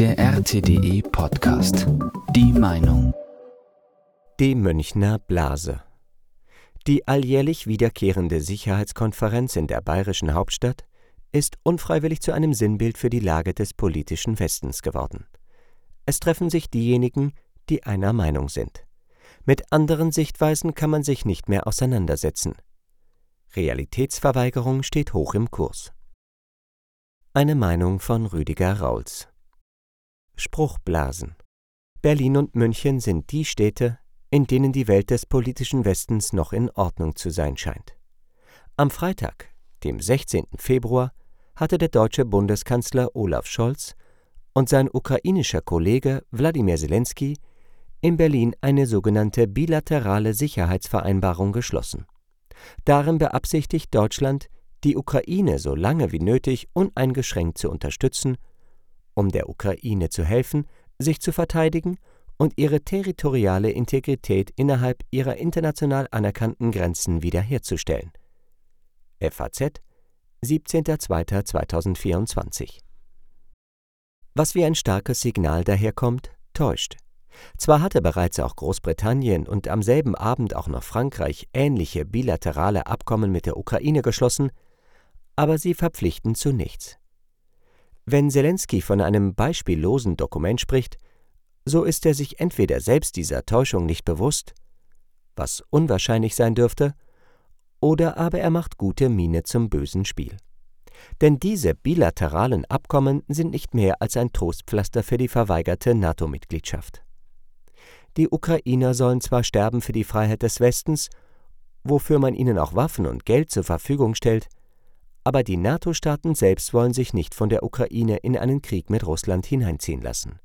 Der RTDE Podcast. Die Meinung. Die Münchner Blase. Die alljährlich wiederkehrende Sicherheitskonferenz in der bayerischen Hauptstadt ist unfreiwillig zu einem Sinnbild für die Lage des politischen Westens geworden. Es treffen sich diejenigen, die einer Meinung sind. Mit anderen Sichtweisen kann man sich nicht mehr auseinandersetzen. Realitätsverweigerung steht hoch im Kurs. Eine Meinung von Rüdiger Rauls. Spruchblasen. Berlin und München sind die Städte, in denen die Welt des politischen Westens noch in Ordnung zu sein scheint. Am Freitag, dem 16. Februar, hatte der deutsche Bundeskanzler Olaf Scholz und sein ukrainischer Kollege Wladimir Zelensky in Berlin eine sogenannte bilaterale Sicherheitsvereinbarung geschlossen. Darin beabsichtigt Deutschland, die Ukraine so lange wie nötig uneingeschränkt zu unterstützen, um der Ukraine zu helfen, sich zu verteidigen und ihre territoriale Integrität innerhalb ihrer international anerkannten Grenzen wiederherzustellen. FAZ 17.02.2024 Was wie ein starkes Signal daherkommt, täuscht. Zwar hatte bereits auch Großbritannien und am selben Abend auch noch Frankreich ähnliche bilaterale Abkommen mit der Ukraine geschlossen, aber sie verpflichten zu nichts. Wenn Zelensky von einem beispiellosen Dokument spricht, so ist er sich entweder selbst dieser Täuschung nicht bewusst, was unwahrscheinlich sein dürfte, oder aber er macht gute Miene zum bösen Spiel. Denn diese bilateralen Abkommen sind nicht mehr als ein Trostpflaster für die verweigerte NATO-Mitgliedschaft. Die Ukrainer sollen zwar sterben für die Freiheit des Westens, wofür man ihnen auch Waffen und Geld zur Verfügung stellt, aber die NATO-Staaten selbst wollen sich nicht von der Ukraine in einen Krieg mit Russland hineinziehen lassen.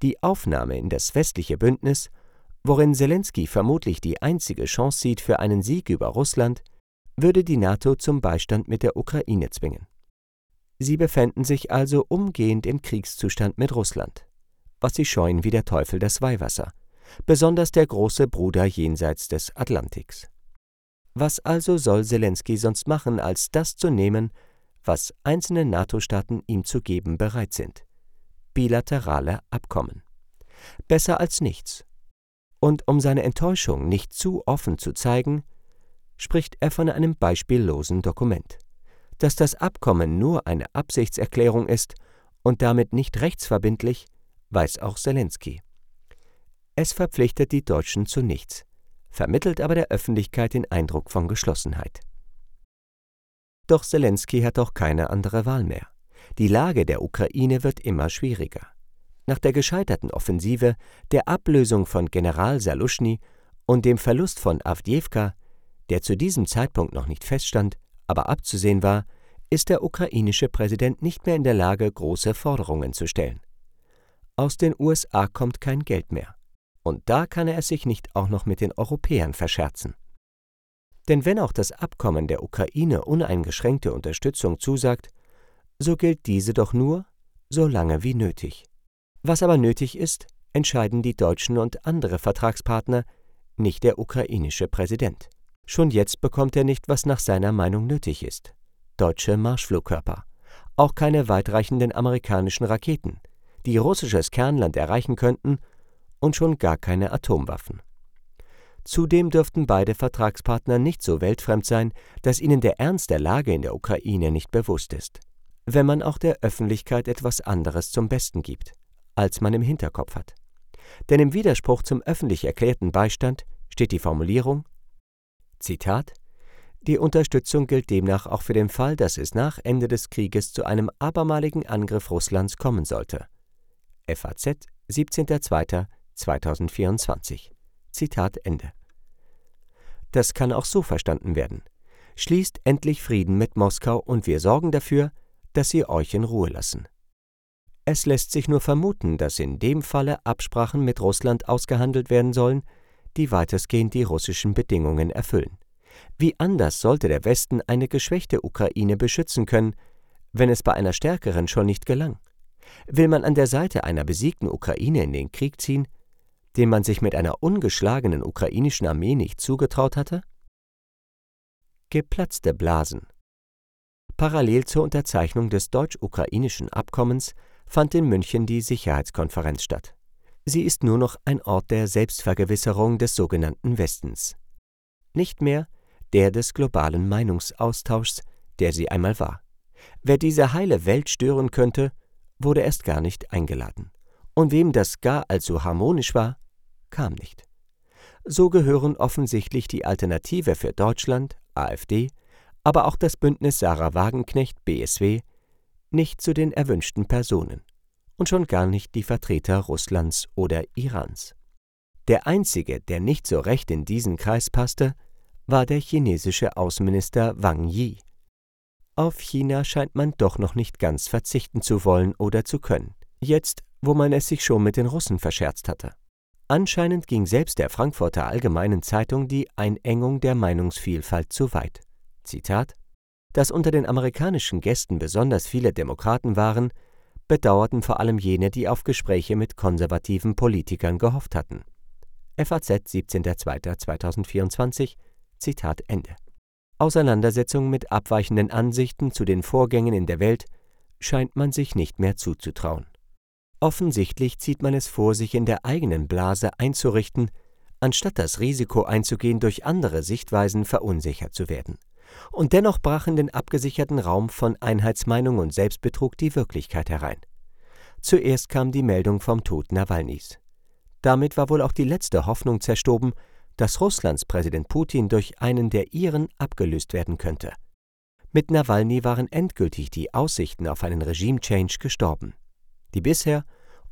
Die Aufnahme in das westliche Bündnis, worin Zelensky vermutlich die einzige Chance sieht für einen Sieg über Russland, würde die NATO zum Beistand mit der Ukraine zwingen. Sie befänden sich also umgehend im Kriegszustand mit Russland, was sie scheuen wie der Teufel das Weihwasser, besonders der große Bruder jenseits des Atlantiks. Was also soll Zelensky sonst machen, als das zu nehmen, was einzelne NATO-Staaten ihm zu geben bereit sind? Bilaterale Abkommen. Besser als nichts. Und um seine Enttäuschung nicht zu offen zu zeigen, spricht er von einem beispiellosen Dokument. Dass das Abkommen nur eine Absichtserklärung ist und damit nicht rechtsverbindlich, weiß auch Zelensky. Es verpflichtet die Deutschen zu nichts vermittelt aber der Öffentlichkeit den Eindruck von Geschlossenheit. Doch Zelensky hat auch keine andere Wahl mehr. Die Lage der Ukraine wird immer schwieriger. Nach der gescheiterten Offensive, der Ablösung von General Saluschny und dem Verlust von Avdiivka, der zu diesem Zeitpunkt noch nicht feststand, aber abzusehen war, ist der ukrainische Präsident nicht mehr in der Lage, große Forderungen zu stellen. Aus den USA kommt kein Geld mehr. Und da kann er es sich nicht auch noch mit den Europäern verscherzen. Denn wenn auch das Abkommen der Ukraine uneingeschränkte Unterstützung zusagt, so gilt diese doch nur, so lange wie nötig. Was aber nötig ist, entscheiden die Deutschen und andere Vertragspartner, nicht der ukrainische Präsident. Schon jetzt bekommt er nicht, was nach seiner Meinung nötig ist. Deutsche Marschflugkörper. Auch keine weitreichenden amerikanischen Raketen, die russisches Kernland erreichen könnten und schon gar keine Atomwaffen. Zudem dürften beide Vertragspartner nicht so weltfremd sein, dass ihnen der Ernst der Lage in der Ukraine nicht bewusst ist, wenn man auch der Öffentlichkeit etwas anderes zum Besten gibt, als man im Hinterkopf hat. Denn im Widerspruch zum öffentlich erklärten Beistand steht die Formulierung Zitat Die Unterstützung gilt demnach auch für den Fall, dass es nach Ende des Krieges zu einem abermaligen Angriff Russlands kommen sollte. FAZ 17.02. 2024. Zitat Ende. Das kann auch so verstanden werden. Schließt endlich Frieden mit Moskau und wir sorgen dafür, dass sie euch in Ruhe lassen. Es lässt sich nur vermuten, dass in dem Falle Absprachen mit Russland ausgehandelt werden sollen, die weitestgehend die russischen Bedingungen erfüllen. Wie anders sollte der Westen eine geschwächte Ukraine beschützen können, wenn es bei einer stärkeren schon nicht gelang? Will man an der Seite einer besiegten Ukraine in den Krieg ziehen, den man sich mit einer ungeschlagenen ukrainischen Armee nicht zugetraut hatte? Geplatzte Blasen. Parallel zur Unterzeichnung des deutsch-ukrainischen Abkommens fand in München die Sicherheitskonferenz statt. Sie ist nur noch ein Ort der Selbstvergewisserung des sogenannten Westens. Nicht mehr der des globalen Meinungsaustauschs, der sie einmal war. Wer diese heile Welt stören könnte, wurde erst gar nicht eingeladen. Und wem das gar allzu harmonisch war, kam nicht. So gehören offensichtlich die Alternative für Deutschland, AfD, aber auch das Bündnis Sarah Wagenknecht, BSW, nicht zu den erwünschten Personen und schon gar nicht die Vertreter Russlands oder Irans. Der einzige, der nicht so recht in diesen Kreis passte, war der chinesische Außenminister Wang Yi. Auf China scheint man doch noch nicht ganz verzichten zu wollen oder zu können, jetzt, wo man es sich schon mit den Russen verscherzt hatte. Anscheinend ging selbst der Frankfurter Allgemeinen Zeitung die Einengung der Meinungsvielfalt zu weit. Zitat Dass unter den amerikanischen Gästen besonders viele Demokraten waren, bedauerten vor allem jene, die auf Gespräche mit konservativen Politikern gehofft hatten. FAZ 17.02.2024 Zitat Ende. Auseinandersetzung mit abweichenden Ansichten zu den Vorgängen in der Welt scheint man sich nicht mehr zuzutrauen. Offensichtlich zieht man es vor, sich in der eigenen Blase einzurichten, anstatt das Risiko einzugehen, durch andere Sichtweisen verunsichert zu werden. Und dennoch brach in den abgesicherten Raum von Einheitsmeinung und Selbstbetrug die Wirklichkeit herein. Zuerst kam die Meldung vom Tod Nawalnys. Damit war wohl auch die letzte Hoffnung zerstoben, dass Russlands Präsident Putin durch einen der ihren abgelöst werden könnte. Mit Nawalny waren endgültig die Aussichten auf einen Regime-Change gestorben, die bisher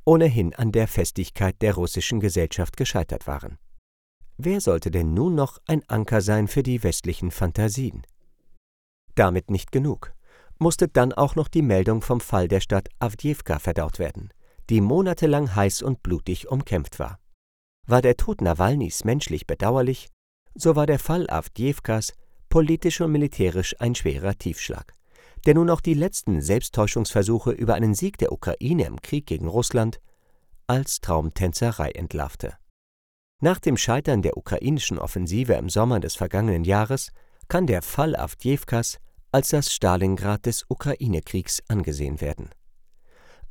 ohnehin an der Festigkeit der russischen Gesellschaft gescheitert waren. Wer sollte denn nun noch ein Anker sein für die westlichen Fantasien? Damit nicht genug. Musste dann auch noch die Meldung vom Fall der Stadt Avdjevka verdaut werden, die monatelang heiß und blutig umkämpft war. War der Tod Nawalnys menschlich bedauerlich, so war der Fall Avdjevkas politisch und militärisch ein schwerer Tiefschlag, der nun auch die letzten Selbsttäuschungsversuche über einen Sieg der Ukraine im Krieg gegen Russland als Traumtänzerei entlarvte. Nach dem Scheitern der ukrainischen Offensive im Sommer des vergangenen Jahres kann der Fall Avdjevkas als das Stalingrad des Ukraine-Kriegs angesehen werden.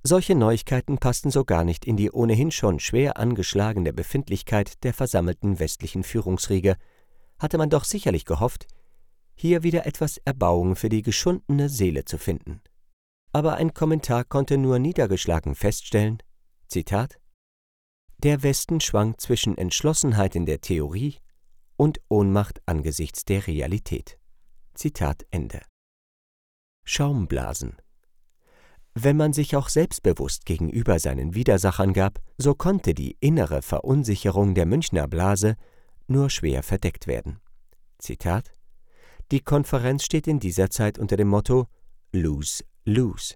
Solche Neuigkeiten passten so gar nicht in die ohnehin schon schwer angeschlagene Befindlichkeit der versammelten westlichen Führungsriege, hatte man doch sicherlich gehofft, hier wieder etwas Erbauung für die geschundene Seele zu finden. Aber ein Kommentar konnte nur niedergeschlagen feststellen, Zitat, Der Westen schwankt zwischen Entschlossenheit in der Theorie und Ohnmacht angesichts der Realität. Zitat Ende. Schaumblasen wenn man sich auch selbstbewusst gegenüber seinen Widersachern gab, so konnte die innere Verunsicherung der Münchner Blase nur schwer verdeckt werden. Zitat Die Konferenz steht in dieser Zeit unter dem Motto Lose, lose,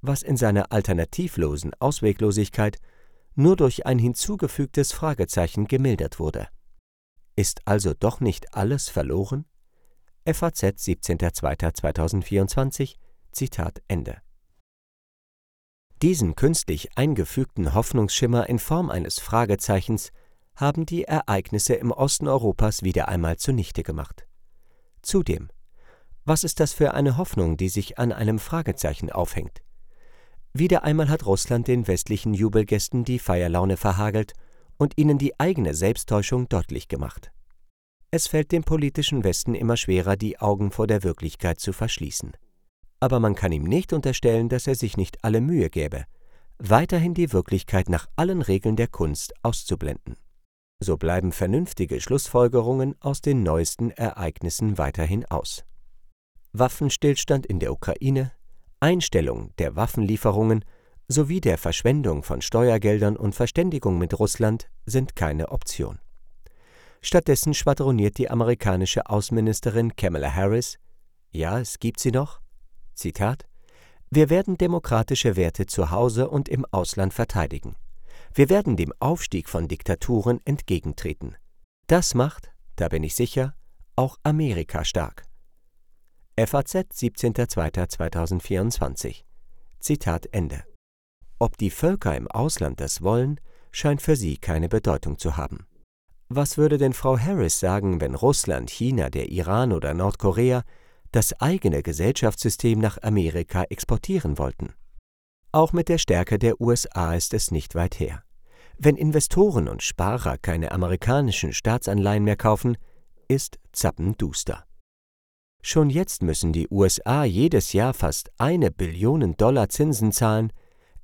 was in seiner alternativlosen Ausweglosigkeit nur durch ein hinzugefügtes Fragezeichen gemildert wurde. Ist also doch nicht alles verloren? FAZ 17.02.2024 Zitat Ende diesen künstlich eingefügten Hoffnungsschimmer in Form eines Fragezeichens haben die Ereignisse im Osten Europas wieder einmal zunichte gemacht. Zudem, was ist das für eine Hoffnung, die sich an einem Fragezeichen aufhängt? Wieder einmal hat Russland den westlichen Jubelgästen die Feierlaune verhagelt und ihnen die eigene Selbsttäuschung deutlich gemacht. Es fällt dem politischen Westen immer schwerer, die Augen vor der Wirklichkeit zu verschließen aber man kann ihm nicht unterstellen, dass er sich nicht alle Mühe gäbe, weiterhin die Wirklichkeit nach allen Regeln der Kunst auszublenden. So bleiben vernünftige Schlussfolgerungen aus den neuesten Ereignissen weiterhin aus. Waffenstillstand in der Ukraine, Einstellung der Waffenlieferungen sowie der Verschwendung von Steuergeldern und Verständigung mit Russland sind keine Option. Stattdessen schwadroniert die amerikanische Außenministerin Kamala Harris, ja, es gibt sie noch, Zitat Wir werden demokratische Werte zu Hause und im Ausland verteidigen. Wir werden dem Aufstieg von Diktaturen entgegentreten. Das macht, da bin ich sicher, auch Amerika stark. FAZ 17.02.2024 Zitat Ende. Ob die Völker im Ausland das wollen, scheint für sie keine Bedeutung zu haben. Was würde denn Frau Harris sagen, wenn Russland, China, der Iran oder Nordkorea das eigene Gesellschaftssystem nach Amerika exportieren wollten. Auch mit der Stärke der USA ist es nicht weit her. Wenn Investoren und Sparer keine amerikanischen Staatsanleihen mehr kaufen, ist zappenduster. Schon jetzt müssen die USA jedes Jahr fast eine Billion Dollar Zinsen zahlen,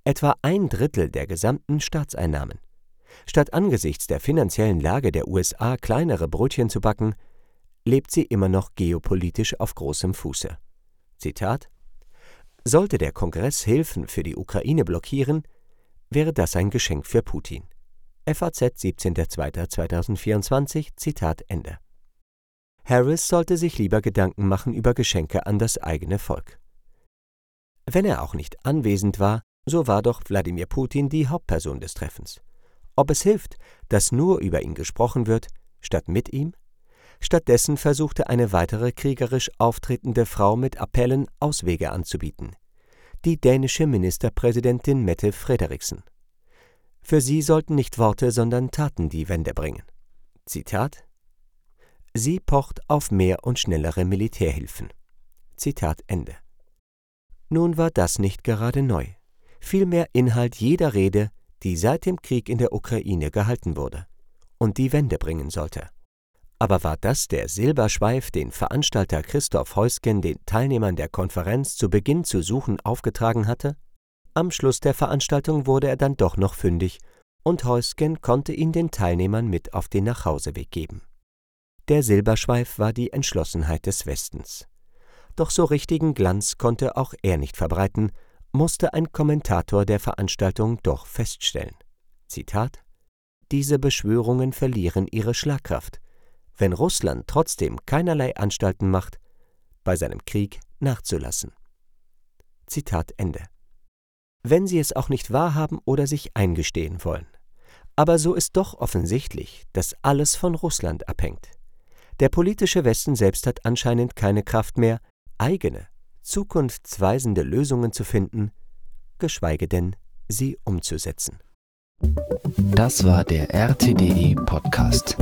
etwa ein Drittel der gesamten Staatseinnahmen. Statt angesichts der finanziellen Lage der USA kleinere Brötchen zu backen, lebt sie immer noch geopolitisch auf großem Fuße. Zitat Sollte der Kongress Hilfen für die Ukraine blockieren, wäre das ein Geschenk für Putin. FAZ 17.02.2024 Zitat Ende. Harris sollte sich lieber Gedanken machen über Geschenke an das eigene Volk. Wenn er auch nicht anwesend war, so war doch Wladimir Putin die Hauptperson des Treffens. Ob es hilft, dass nur über ihn gesprochen wird, statt mit ihm? Stattdessen versuchte eine weitere kriegerisch auftretende Frau mit Appellen Auswege anzubieten. Die dänische Ministerpräsidentin Mette Frederiksen. Für sie sollten nicht Worte, sondern Taten die Wende bringen. Zitat Sie pocht auf mehr und schnellere Militärhilfen. Zitat Ende. Nun war das nicht gerade neu, vielmehr Inhalt jeder Rede, die seit dem Krieg in der Ukraine gehalten wurde und die Wende bringen sollte. Aber war das der Silberschweif, den Veranstalter Christoph Heusgen den Teilnehmern der Konferenz zu Beginn zu suchen aufgetragen hatte? Am Schluss der Veranstaltung wurde er dann doch noch fündig, und Heusgen konnte ihn den Teilnehmern mit auf den Nachhauseweg geben. Der Silberschweif war die Entschlossenheit des Westens. Doch so richtigen Glanz konnte auch er nicht verbreiten, musste ein Kommentator der Veranstaltung doch feststellen. Zitat Diese Beschwörungen verlieren ihre Schlagkraft, wenn Russland trotzdem keinerlei Anstalten macht, bei seinem Krieg nachzulassen. Zitat Ende. Wenn sie es auch nicht wahrhaben oder sich eingestehen wollen. Aber so ist doch offensichtlich, dass alles von Russland abhängt. Der politische Westen selbst hat anscheinend keine Kraft mehr, eigene, zukunftsweisende Lösungen zu finden, geschweige denn sie umzusetzen. Das war der RTDE Podcast.